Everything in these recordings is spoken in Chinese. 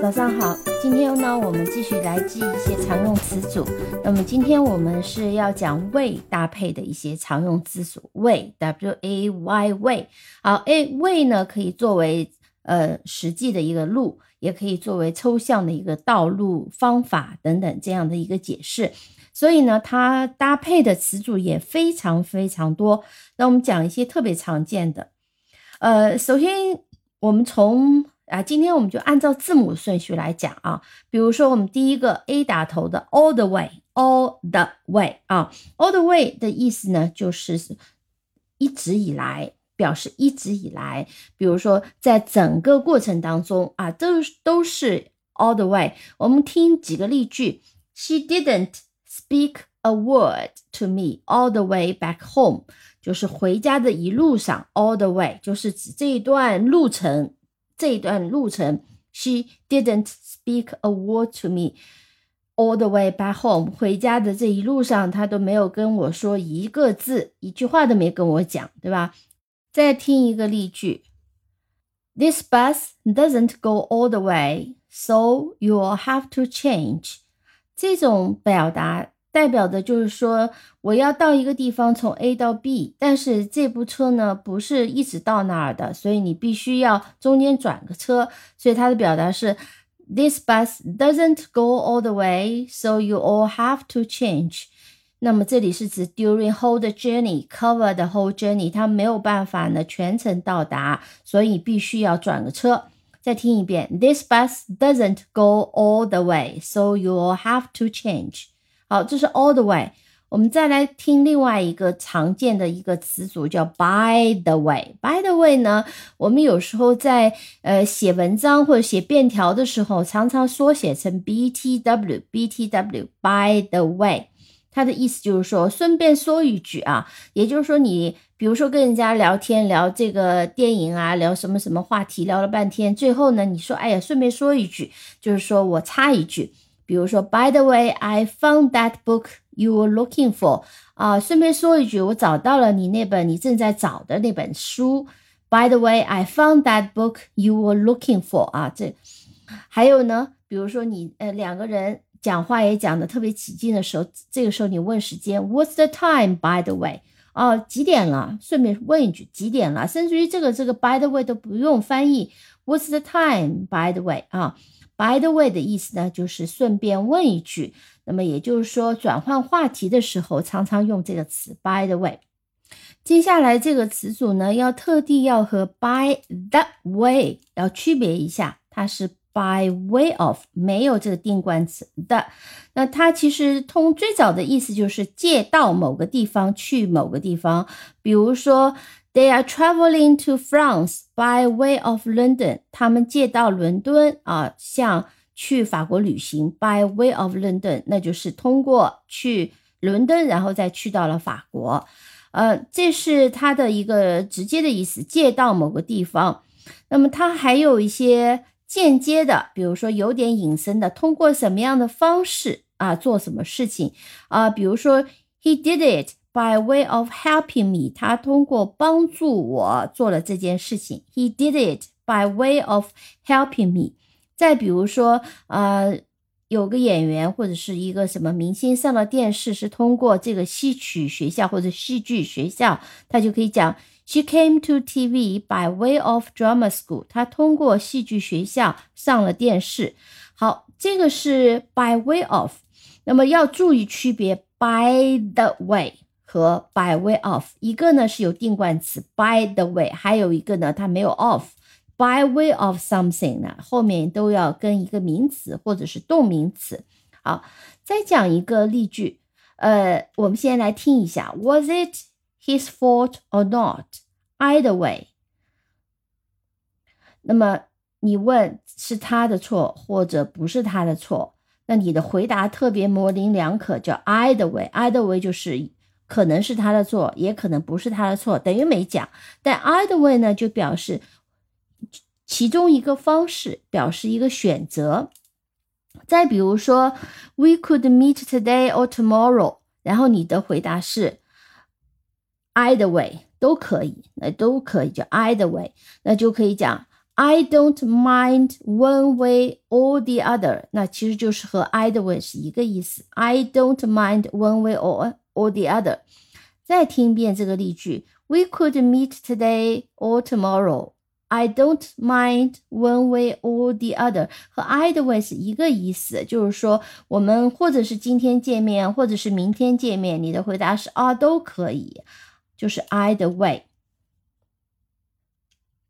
早上好，今天呢，我们继续来记一些常用词组。那么今天我们是要讲 way 搭配的一些常用词组，way，w a y way。好，a way 呢可以作为呃实际的一个路，也可以作为抽象的一个道路方法等等这样的一个解释。所以呢，它搭配的词组也非常非常多。那我们讲一些特别常见的。呃，首先我们从啊，今天我们就按照字母顺序来讲啊。比如说，我们第一个 A 打头的 all the way，all the way 啊，all the way 的意思呢，就是一直以来，表示一直以来。比如说，在整个过程当中啊，都都是 all the way。我们听几个例句：She didn't speak a word to me all the way back home，就是回家的一路上，all the way 就是指这一段路程。这一段路程，She didn't speak a word to me all the way back home。回家的这一路上，她都没有跟我说一个字，一句话都没跟我讲，对吧？再听一个例句：This bus doesn't go all the way, so you'll have to change。这种表达。 代表的就是说，我要到一个地方，从 A 到 B，但是这部车呢不是一直到那儿的，所以你必须要中间转个车。所以它的表达是，This bus doesn't go all the way, so you all have to change。那么这里是指 during whole journey cover the whole journey，它没有办法呢全程到达，所以必须要转个车。再听一遍，This bus doesn't go all the way, so you all have to change。好，这是 all the way。我们再来听另外一个常见的一个词组，叫 by the way。by the way 呢，我们有时候在呃写文章或者写便条的时候，常常缩写成 b t w。b t w by the way，它的意思就是说顺便说一句啊，也就是说你比如说跟人家聊天聊这个电影啊，聊什么什么话题，聊了半天，最后呢你说哎呀顺便说一句，就是说我插一句。比如说，By the way, I found that book you were looking for。啊，顺便说一句，我找到了你那本你正在找的那本书。By the way, I found that book you were looking for。啊，这还有呢，比如说你呃两个人讲话也讲的特别起劲的时候，这个时候你问时间，What's the time? By the way，哦，几点了？顺便问一句几点了？甚至于这个这个 By the way 都不用翻译，What's the time? By the way，啊。By the way 的意思呢，就是顺便问一句。那么也就是说，转换话题的时候，常常用这个词。By the way，接下来这个词组呢，要特地要和 by the way 要区别一下，它是 by way of，没有这个定冠词的。那它其实通最早的意思就是借到某个地方去某个地方，比如说。They are traveling to France by way of London。他们借到伦敦啊，像去法国旅行。By way of London，那就是通过去伦敦，然后再去到了法国。呃，这是它的一个直接的意思，借到某个地方。那么它还有一些间接的，比如说有点隐身的，通过什么样的方式啊做什么事情啊？比如说，He did it。By way of helping me，他通过帮助我做了这件事情。He did it by way of helping me。再比如说，呃，有个演员或者是一个什么明星上了电视，是通过这个戏曲学校或者戏剧学校，他就可以讲，She came to TV by way of drama school。她通过戏剧学校上了电视。好，这个是 by way of。那么要注意区别，by the way。和 by way of，一个呢是有定冠词 by the way，还有一个呢它没有 of。by way of something 呢后面都要跟一个名词或者是动名词。好，再讲一个例句，呃，我们先来听一下，Was it his fault or not? Either way。那么你问是他的错或者不是他的错，那你的回答特别模棱两可，叫 either way。either way 就是。可能是他的错，也可能不是他的错，等于没讲。但 either way 呢，就表示其中一个方式，表示一个选择。再比如说，We could meet today or tomorrow，然后你的回答是 either way 都可以，那都可以叫 either way，那就可以讲 I don't mind one way or the other，那其实就是和 either way 是一个意思。I don't mind one way or or the other。再听一遍这个例句：We could meet today or tomorrow。I don't mind when way or the other，和 either way 是一个意思，就是说我们或者是今天见面，或者是明天见面，你的回答是啊都可以，就是 either way。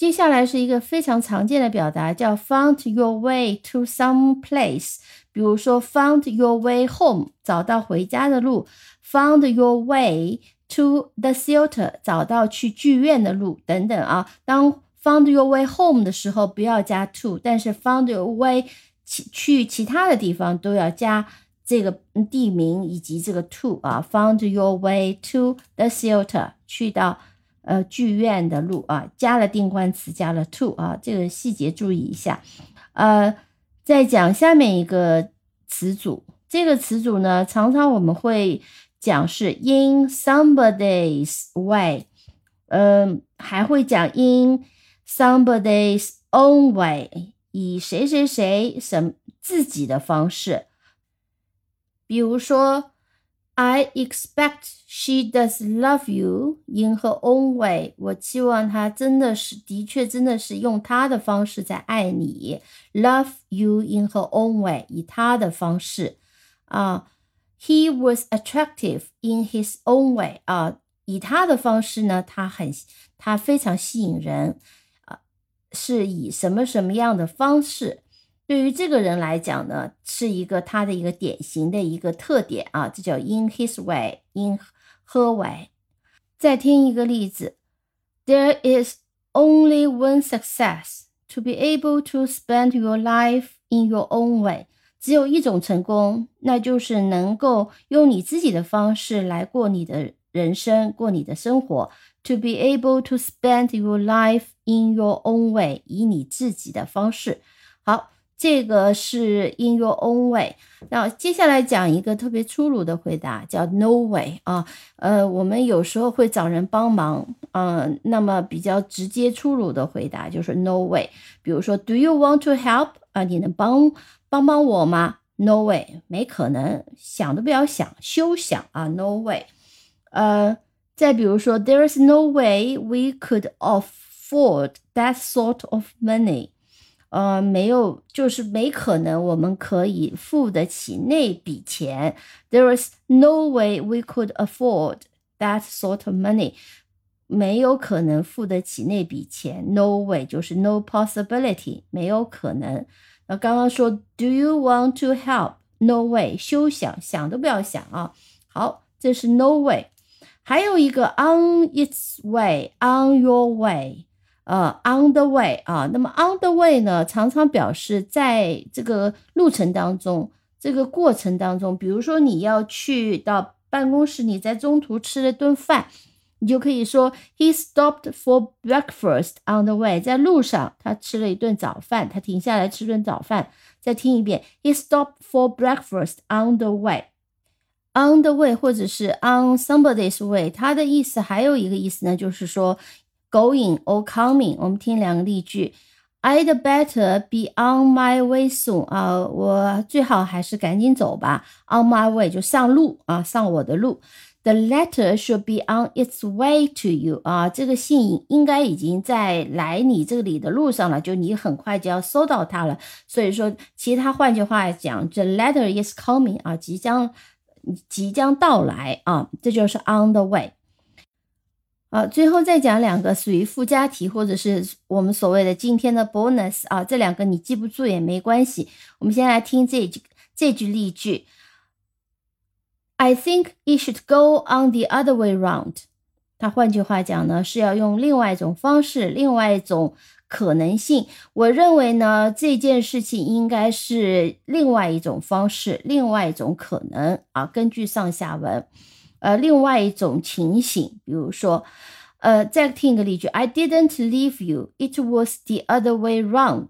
接下来是一个非常常见的表达，叫 found your way to some place。比如说 found your way home，找到回家的路；found your way to the theater，找到去剧院的路等等啊。当 found your way home 的时候，不要加 to，但是 found your way 其去其他的地方都要加这个地名以及这个 to 啊。found your way to the theater，去到。呃，剧院的路啊，加了定冠词，加了 to 啊，这个细节注意一下。呃，再讲下面一个词组，这个词组呢，常常我们会讲是 in somebody's way，嗯，还会讲 in somebody's own way，以谁谁谁什自己的方式，比如说。I expect she does love you in her own way。我期望她真的是，的确真的是用她的方式在爱你。Love you in her own way，以她的方式啊。He was attractive in his own way 啊，以他的方式呢，他很他非常吸引人啊，是以什么什么样的方式？对于这个人来讲呢，是一个他的一个典型的一个特点啊，这叫 in his way，in her way。再听一个例子，There is only one success to be able to spend your life in your own way。只有一种成功，那就是能够用你自己的方式来过你的人生，过你的生活。To be able to spend your life in your own way，以你自己的方式。好。这个是 in your own way。那接下来讲一个特别粗鲁的回答，叫 no way 啊。呃，我们有时候会找人帮忙，嗯，那么比较直接粗鲁的回答就是 no way。比如说，Do you want to help？啊，你能帮帮帮我吗？No way，没可能，想都不要想，休想啊，no way。呃，再比如说，There is no way we could afford that sort of money。呃，没有，就是没可能，我们可以付得起那笔钱。There is no way we could afford that sort of money。没有可能付得起那笔钱。No way 就是 no possibility，没有可能。那刚刚说，Do you want to help？No way，休想，想都不要想啊。好，这是 no way。还有一个 on its way，on your way。呃，on the way 啊，那么 on the way 呢，常常表示在这个路程当中，这个过程当中，比如说你要去到办公室，你在中途吃了顿饭，你就可以说 he stopped for breakfast on the way，在路上他吃了一顿早饭，他停下来吃顿早饭。再听一遍，he stopped for breakfast on the way，on the way 或者是 on somebody's way，它的意思还有一个意思呢，就是说。Going or coming，我们听两个例句。I'd better be on my way soon 啊，我最好还是赶紧走吧。On my way 就上路啊，上我的路。The letter should be on its way to you 啊，这个信应该已经在来你这里的路上了，就你很快就要收到它了。所以说，其他换句话讲，the letter is coming 啊，即将即将到来啊，这就是 on the way。啊，最后再讲两个属于附加题，或者是我们所谓的今天的 bonus 啊，这两个你记不住也没关系。我们先来听这句这句例句：I think it should go on the other way round。它换句话讲呢，是要用另外一种方式，另外一种可能性。我认为呢，这件事情应该是另外一种方式，另外一种可能啊。根据上下文。呃，另外一种情形，比如说，呃，再听一个例句：I didn't leave you, it was the other way round。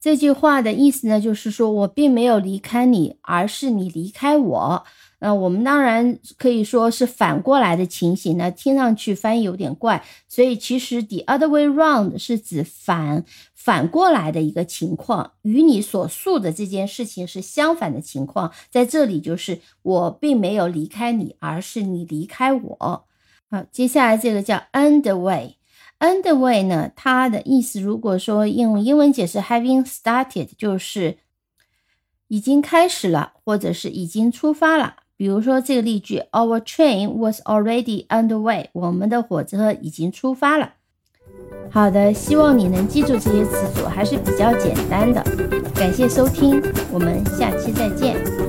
这句话的意思呢，就是说我并没有离开你，而是你离开我。那我们当然可以说是反过来的情形呢，听上去翻译有点怪，所以其实 the other way round 是指反反过来的一个情况，与你所述的这件事情是相反的情况。在这里就是我并没有离开你，而是你离开我。好，接下来这个叫 underway，underway 呢，它的意思如果说用英文解释 having started 就是已经开始了，或者是已经出发了。比如说这个例句，Our train was already underway。我们的火车已经出发了。好的，希望你能记住这些词组，还是比较简单的。感谢收听，我们下期再见。